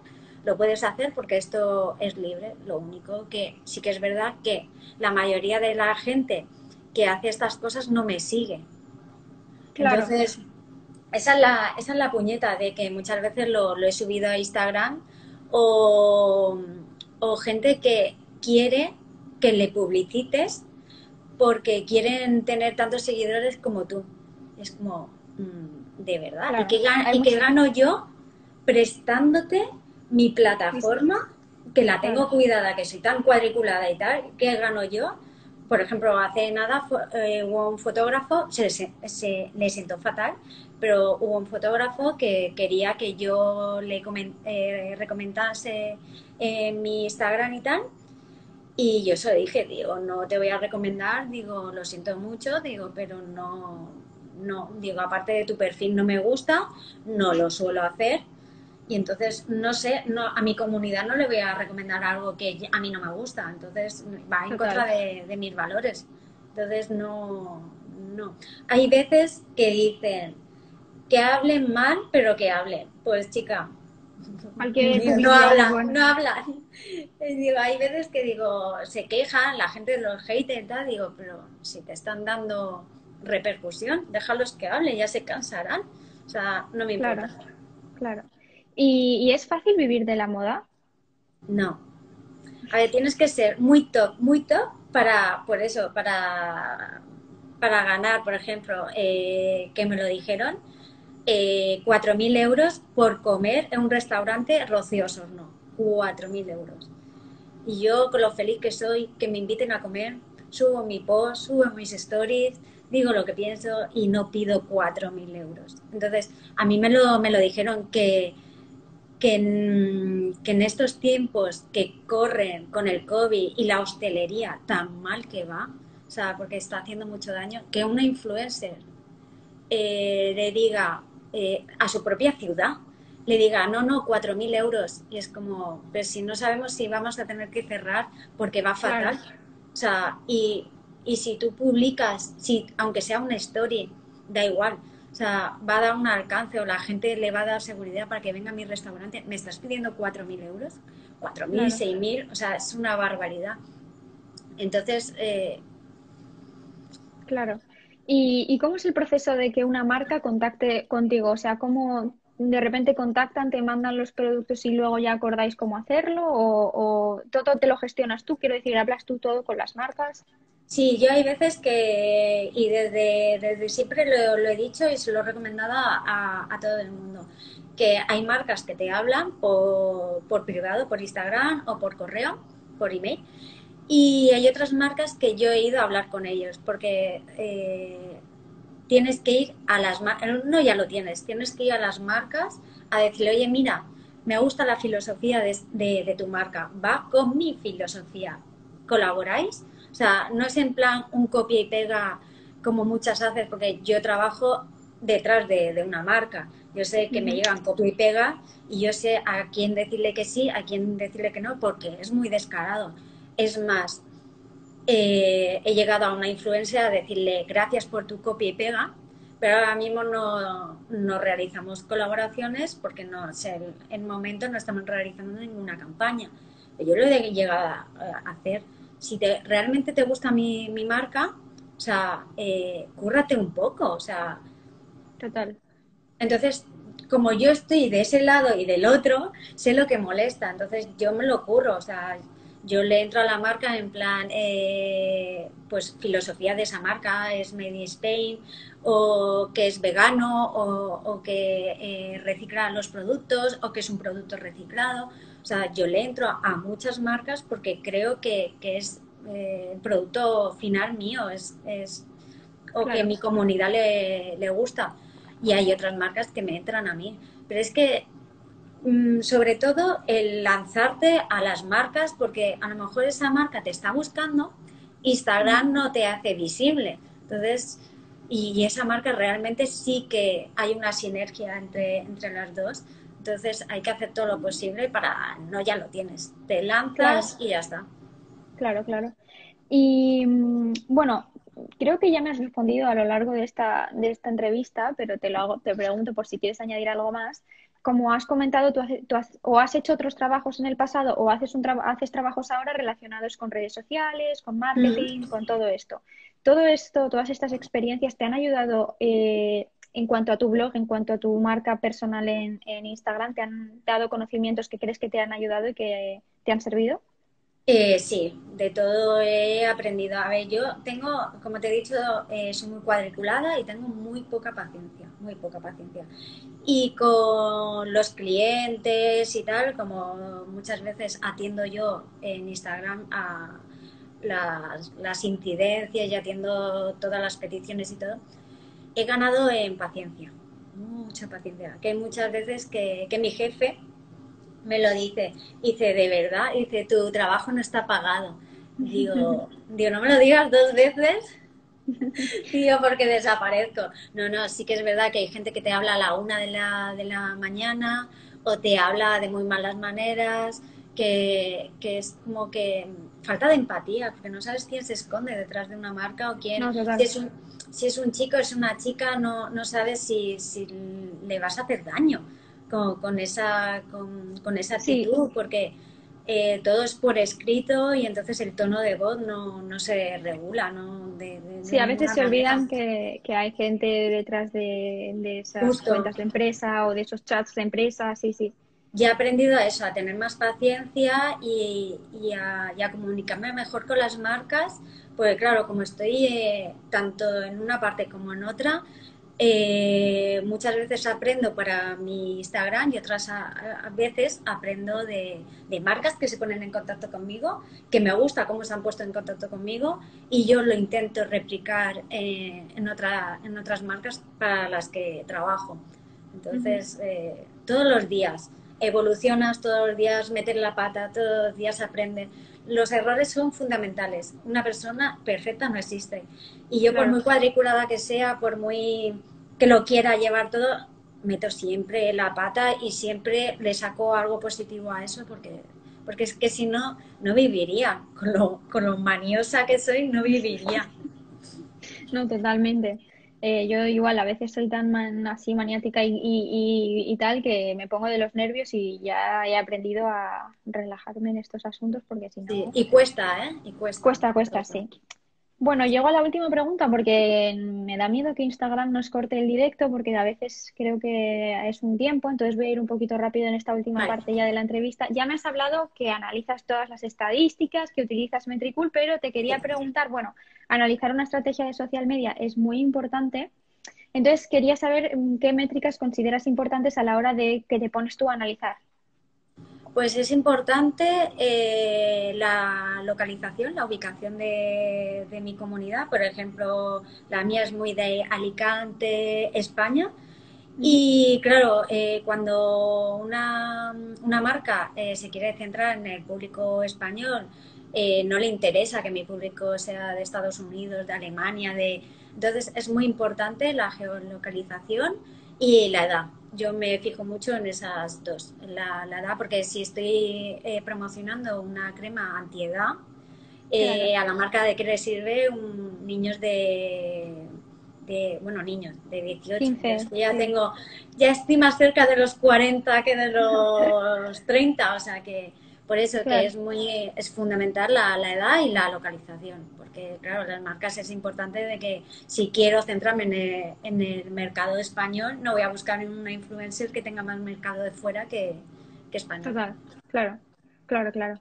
lo puedes hacer porque esto es libre. Lo único que sí que es verdad que la mayoría de la gente que hace estas cosas no me sigue. Entonces, esa es, la, esa es la puñeta de que muchas veces lo, lo he subido a Instagram o o gente que quiere que le publicites porque quieren tener tantos seguidores como tú. Es como, mm, de verdad. ¿Y, qué, gano yo prestándote mi plataforma, que la tengo cuidada, que soy tan cuadriculada y tal? ¿Qué gano yo? Por ejemplo, hace nada eh, hubo un fotógrafo, se, se, le sentó fatal, pero hubo un fotógrafo que quería que yo le eh, recomendase en mi Instagram y tal. Y yo eso dije, digo, no te voy a recomendar, digo, lo siento mucho, digo, pero no, no, digo, aparte de tu perfil no me gusta, no lo suelo hacer. Y entonces, no sé, no, a mi comunidad no le voy a recomendar algo que a mí no me gusta. Entonces, va en contra de, de mis valores. Entonces, no, no. Hay veces que dicen, que hablen mal, pero que hablen. Pues chica, [laughs] no hablan, no hablan. [laughs] Digo, hay veces que digo, se quejan, la gente los haters, tal, digo, pero si te están dando repercusión, déjalos que hablen, ya se cansarán. O sea, no me importa. Claro, claro. ¿Y, es fácil vivir de la moda? No. A ver, tienes que ser muy top, muy top para, por eso, para, para ganar, por ejemplo, eh, que me lo dijeron, eh, 4.000 euros por comer en un restaurante Rocío no 4.000 euros. Y yo, con lo feliz que soy, que me inviten a comer, subo mi post, subo mis stories, digo lo que pienso y no pido 4.000 euros. Entonces, a mí me lo, me lo dijeron que, que en, que en, estos tiempos que corren con el COVID y la hostelería tan mal que va, o sea, porque está haciendo mucho daño, que una influencer eh, le diga eh, a su propia ciudad, le diga, no, no, 4.000 euros. Y es como, pero si no sabemos si vamos a tener que cerrar porque va fatal. O sea, y, y si tú publicas, si, aunque sea una story, da igual. O sea, va a dar un alcance o la gente le va a dar seguridad para que venga a mi restaurante. ¿Me estás pidiendo 4.000 euros? 4.000, mil 6.000, o sea, es una barbaridad. Entonces... Eh... Claro. ¿Y, ¿Y cómo es el proceso de que una marca contacte contigo? O sea, ¿cómo de repente contactan, te mandan los productos y luego ya acordáis cómo hacerlo? ¿O, todo te lo gestionas tú? Quiero decir, ¿hablas tú todo con las marcas? Sí, yo hay veces que, y desde, desde siempre lo, he dicho y se lo he recomendado a, a, todo el mundo, que hay marcas que te hablan por, por privado, por Instagram o por correo, por email, y hay otras marcas que yo he ido a hablar con ellos, porque eh, tienes que ir a las marcas, no ya lo tienes, tienes que ir a las marcas a decirle, oye, mira, me gusta la filosofía de, de, tu marca, va con mi filosofía, ¿colaboráis? O sea, no es en plan un copia y pega como muchas haces, porque yo trabajo detrás de, de una marca. Yo sé que me llegan copia y pega y yo sé a quién decirle que sí, a quién decirle que no, porque es muy descarado. Es más, eh, he llegado a una influencia a decirle gracias por tu copia y pega, pero ahora mismo no, no realizamos colaboraciones porque no en el momento no estamos realizando ninguna campaña. Yo lo he llegado a, hacer. Si te, realmente te gusta mi, mi marca, o sea, eh, cúrrate un poco, o sea. Total. Entonces, como yo estoy de ese lado y del otro, sé lo que molesta, entonces yo me lo curro, o sea, yo le entro a la marca en plan, eh, pues filosofía de esa marca, es Made in Spain, o que es vegano, o, que eh, recicla los productos, o que es un producto reciclado. O sea, yo le entro a muchas marcas porque creo que, es eh, el producto final mío, es, es o que mi comunidad le, le gusta. Y hay otras marcas que me entran a mí. Pero es que Mm, sobre todo el lanzarte a las marcas, porque a lo mejor esa marca te está buscando, Instagram no te hace visible. Entonces, y, esa marca realmente sí que hay una sinergia entre, entre las dos. Entonces hay que hacer todo lo posible para, no ya lo tienes, te lanzas y ya está. Claro, claro. Y mm, bueno, creo que ya me has respondido a lo largo de esta, de esta entrevista, pero te lo hago, te pregunto por si quieres añadir algo más como has comentado, tú, o has hecho otros trabajos en el pasado o haces, un haces trabajos ahora relacionados con redes sociales, con marketing, mm. con todo esto. Todo esto, todas estas experiencias te han ayudado eh, en cuanto a tu blog, en cuanto a tu marca personal en, Instagram, te han dado conocimientos que crees que te han ayudado y que te han servido. Eh, sí, de todo he aprendido. A ver, yo tengo, como te he dicho, eh, soy muy cuadriculada y tengo muy poca paciencia, muy poca paciencia. Y con los clientes y tal, como muchas veces atiendo yo en Instagram a las, incidencias y atiendo todas las peticiones y todo, he ganado en paciencia, mucha paciencia. Que hay muchas veces que, que mi jefe me lo dice. Dice, de verdad, dice, tu trabajo no está pagado. Digo, [laughs] digo, no me lo digas dos veces. Digo, porque desaparezco. No, no, sí que es verdad que hay gente que te habla a la una de la, de la mañana o te habla de muy malas maneras que, es como que falta de empatía, porque no sabes quién se esconde detrás de una marca o quién, si, es un, si es un chico, es una chica, no, no sabes si, si le vas a hacer daño con, con esa, con, con esa actitud, porque eh, todo es por escrito y entonces el tono de voz no, no se regula. ¿no? De, sí, a veces se olvidan que, que, hay gente detrás de, de esas cuentas de empresa o de esos chats de empresa, sí, sí. Ya he aprendido a eso, a tener más paciencia y, y, a, y a, comunicarme mejor con las marcas, porque claro, como estoy eh, tanto en una parte como en otra, eh, muchas veces aprendo para mi Instagram y otras veces aprendo de, marcas que se ponen en contacto conmigo, que me gusta cómo se han puesto en contacto conmigo y yo lo intento replicar eh, en, otra, en otras marcas para las que trabajo. Entonces, eh, todos los días evolucionas, todos los días metes la pata, todos los días aprendes. Los errores son fundamentales. Una persona perfecta no existe. Y yo, por muy cuadriculada que sea, por muy que lo quiera llevar todo, meto siempre la pata y siempre le saco algo positivo a eso porque, porque es que si no, no viviría. Con lo, con lo maniosa que soy, no viviría. [laughs] No, totalmente. Eh, yo igual a veces soy tan así maniática y, y, tal que me pongo de los nervios y ya he aprendido a relajarme en estos asuntos porque si no... y cuesta, ¿eh? Y cuesta. Cuesta, cuesta, sí. Bueno, llego a la última pregunta porque me da miedo que Instagram nos corte el directo porque a veces creo que es un tiempo, entonces voy a ir un poquito rápido en esta última parte ya de la entrevista. Ya me has hablado que analizas todas las estadísticas, que utilizas Metricool, pero te quería preguntar, bueno, analizar una estrategia de social media es muy importante. Entonces quería saber mm, qué métricas consideras importantes a la hora de que te pones tú a analizar. Pues es importante eh, la localización, la ubicación de, mi comunidad. Por ejemplo, la mía es muy de Alicante, España. Y claro, eh, cuando una, marca eh, se quiere centrar en el público español, no le interesa que mi público sea de Estados Unidos, de Alemania, de... Entonces es muy importante la geolocalización y la edad yo me fijo mucho en esas dos, la, edad, porque si estoy eh, promocionando una crema antiedad, eh, a la marca de que le sirve un, niños de, de, bueno, niños de 18, ya tengo, ya estoy más cerca de los 40 que de los [laughs] 30, o sea que por eso que es muy, es fundamental la, la edad y la localización porque claro, las marcas es importante de que si quiero centrarme en el, mercado español, no voy a buscar una influencer que tenga más mercado de fuera que, que español. Total, claro, claro, claro.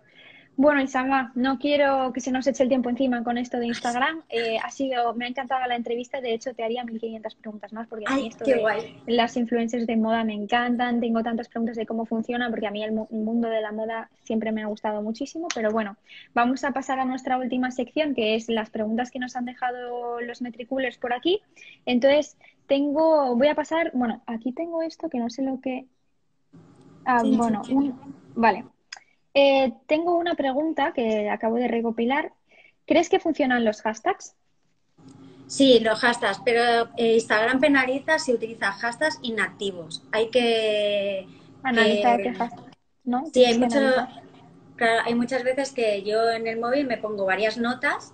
Bueno, Isama, no quiero que se nos eche el tiempo encima con esto de Instagram. [laughs] Eh, ha sido, me ha encantado la entrevista. De hecho, te haría 1500 preguntas más porque a mí esto de las influencers de moda me encantan. Tengo tantas preguntas de cómo funciona porque a mí el mundo de la moda siempre me ha gustado muchísimo. Pero bueno, vamos a pasar a nuestra última sección que es las preguntas que nos han dejado los metriculers por aquí. Entonces, tengo, voy a pasar, bueno, aquí tengo esto que no sé lo que. Ah, bueno, vale. Eh, tengo una pregunta que acabo de recopilar. ¿Crees que funcionan los hashtags? Sí, los hashtags, pero eh, Instagram penaliza si utiliza hashtags inactivos. Hay que analizar qué hashtags, ¿no? Sí, hay, hay muchas veces que yo en el móvil me pongo varias notas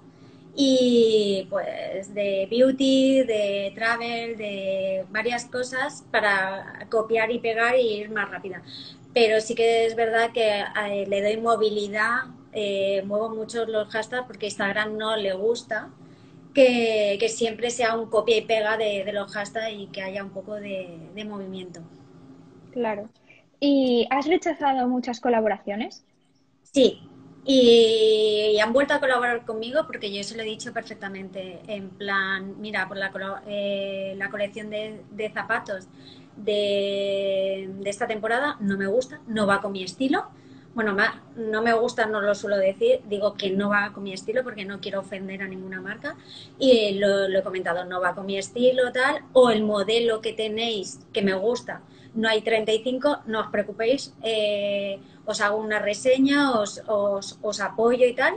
y pues de beauty, de travel, de varias cosas para copiar y pegar y ir más rápida pero sí que es verdad que eh, le doy movilidad, eh, muevo mucho los hashtags porque Instagram no le gusta que, siempre sea un copia y pega de, los hashtags y que haya un poco de, movimiento. Claro. ¿Y has rechazado muchas colaboraciones? Sí, y, han vuelto a colaborar conmigo porque yo se lo he dicho perfectamente. En plan, mira, por la, eh, la colección de, de zapatos de, esta temporada no me gusta, no va con mi estilo. Bueno, no me gusta, no lo suelo decir, digo que no va con mi estilo porque no quiero ofender a ninguna marca y lo, he comentado, no va con mi estilo tal, o el modelo que tenéis que me gusta, no hay 35, no os preocupéis, eh, os hago una reseña, os, os, apoyo y tal,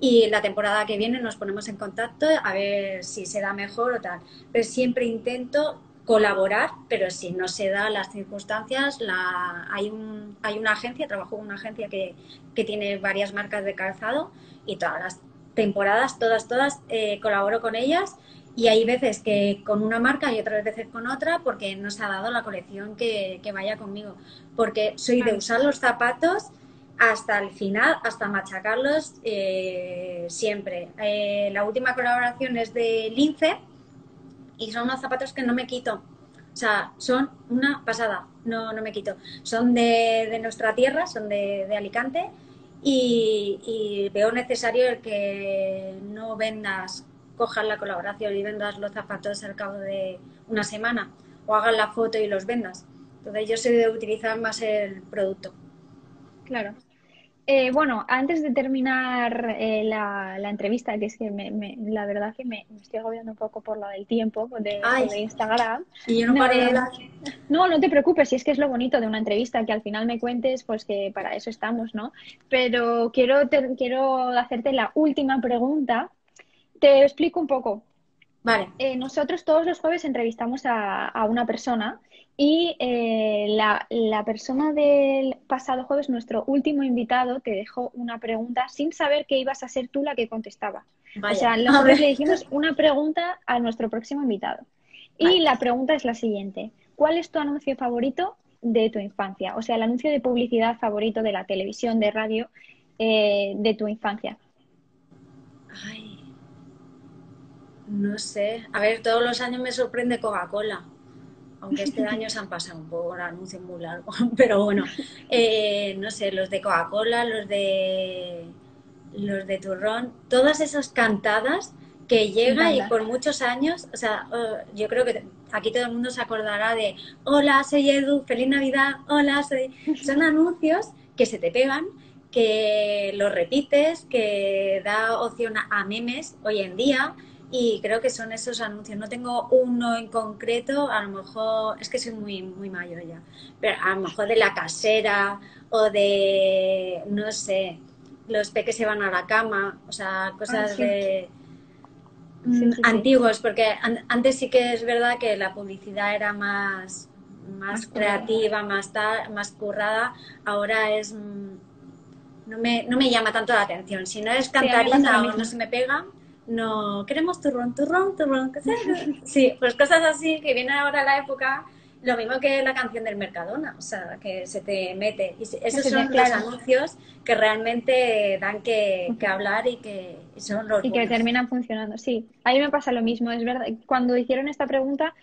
y la temporada que viene nos ponemos en contacto a ver si se da mejor o tal. Pero siempre intento colaborar, pero si no se da las circunstancias, la, hay, un, hay una agencia, trabajo en una agencia que, que tiene varias marcas de calzado y todas las temporadas, todas, todas, eh, colaboro con ellas y hay veces que con una marca y otras veces con otra porque no se ha dado la colección que, vaya conmigo. Porque soy de usar los zapatos hasta el final, hasta machacarlos eh, siempre. Eh, la última colaboración es de Lince y son unos zapatos que no me quito. O sea, son una pasada, no, no me quito. Son de, nuestra tierra, son de, Alicante y, y, veo necesario el que no vendas cojas la colaboración y vendas los zapatos al cabo de una semana o hagas la foto y los vendas. Entonces yo soy de utilizar más el producto. Claro. Eh, bueno, antes de terminar eh, la, entrevista, que es que la verdad que me, estoy agobiando un poco por lo del tiempo de, Instagram. Y yo no, eh, hablar. No, no te preocupes, si es que es lo bonito de una entrevista, que al final me cuentes, pues que para eso estamos, ¿no? Pero quiero, quiero hacerte la última pregunta, te explico un poco. Vale. Eh, nosotros todos los jueves entrevistamos a, una persona y eh, la, persona del pasado jueves, nuestro último invitado, te dejó una pregunta sin saber que ibas a ser tú la que contestaba. O sea, nosotros le dijimos una pregunta a nuestro próximo invitado. Y la pregunta es la siguiente. ¿Cuál es tu anuncio favorito de tu infancia? O sea, el anuncio de publicidad favorito de la televisión, de radio, eh, de tu infancia. Ay, no sé. A ver, todos los años me sorprende Coca-Cola. Aunque este [laughs] año se han pasado un poco anuncios muy largos. [laughs] Pero bueno, eh, no sé, los de Coca-Cola, los de los de turrón, todas esas cantadas que llega y por muchos años, o sea, oh, yo creo que aquí todo el mundo se acordará de hola, soy Edu, feliz Navidad, hola, soy... Son [laughs] anuncios que se te pegan, que los repites, que da opción a memes hoy en día y creo que son esos anuncios. No tengo uno en concreto, a lo mejor, es que soy muy, muy mayor ya, pero a lo mejor de la casera o de, no sé, los peques se van a la cama, o sea, cosas ah, de... Mm, antiguos, porque antes sí que es verdad que la publicidad era más, más, creativa, más, más currada, ahora es mm, no me, no me llama tanto la atención. Si no es cantarina o no se me pega, no queremos turrón, turrón, turrón. Sí, pues cosas así que viene ahora la época, lo mismo que la canción del Mercadona, o sea, que se te mete. Y esos son los anuncios que realmente dan que, hablar y que son los Y que terminan funcionando, sí. A mí me pasa lo mismo, es verdad. Cuando hicieron esta pregunta,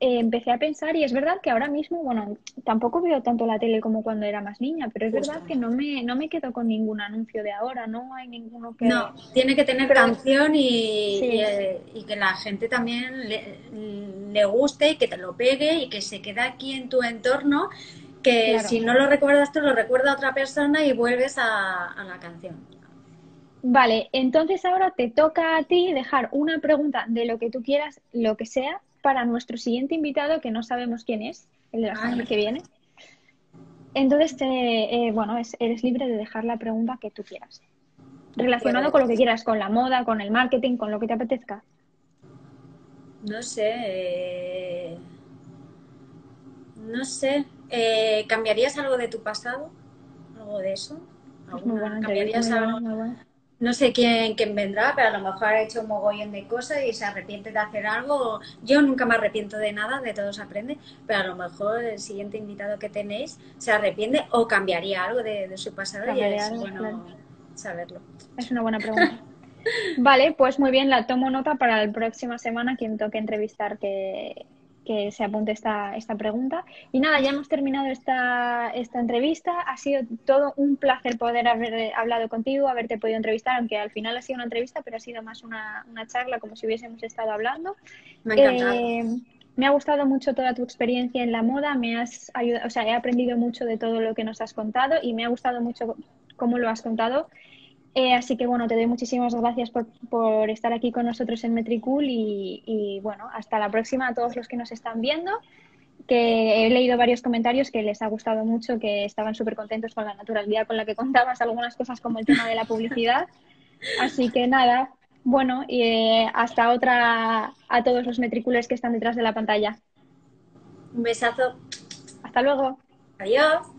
eh, empecé a pensar y es verdad que ahora mismo, bueno, tampoco veo tanto la tele como cuando era más niña, pero es verdad que no me, no me quedo con ningún anuncio de ahora, no hay ninguno que... No, tiene que tener canción y, eh, y, que la gente también le, guste y que te lo pegue y que se quede aquí en tu entorno, que si no lo recuerdas tú, lo recuerda otra persona y vuelves a, a la canción. Vale, entonces ahora te toca a ti dejar una pregunta de lo que tú quieras, lo que sea, para nuestro siguiente invitado, que no sabemos quién es, el de la semana que viene. Entonces, eh, bueno, eres libre de dejar la pregunta que tú quieras. Relacionado con lo que quieras, con la moda, con el marketing, con lo que te apetezca. No sé. Eh, no sé. Eh, ¿Cambiarías algo de tu pasado? ¿Algo de eso? ¿Cambiarías algo? No sé quién, quién vendrá, pero a lo mejor ha hecho un mogollón de cosas y se arrepiente de hacer algo. Yo nunca me arrepiento de nada, de todo se aprende, pero a lo mejor el siguiente invitado que tenéis se arrepiente o cambiaría algo de, su pasado y es bueno saberlo. Es una buena pregunta. vale, pues muy bien, la tomo nota para la próxima semana quien toque entrevistar que, que se apunte esta, esta pregunta. Y nada, ya hemos terminado esta, esta entrevista. Ha sido todo un placer poder haber hablado contigo, haberte podido entrevistar, aunque al final ha sido una entrevista, pero ha sido más una, una charla como si hubiésemos estado hablando. Me ha encantado. Eh, me ha gustado mucho toda tu experiencia en la moda, me has ayudado, o sea, he aprendido mucho de todo lo que nos has contado y me ha gustado mucho cómo lo has contado eh, así que bueno, te doy muchísimas gracias por, por estar aquí con nosotros en Metricool y, y, bueno, hasta la próxima a todos los que nos están viendo, que he leído varios comentarios que les ha gustado mucho, que estaban súper contentos con la naturalidad con la que contabas algunas cosas como el tema de la publicidad. Así que nada, bueno, y eh, hasta otra a todos los metricules que están detrás de la pantalla. Un besazo. Hasta luego. Adiós.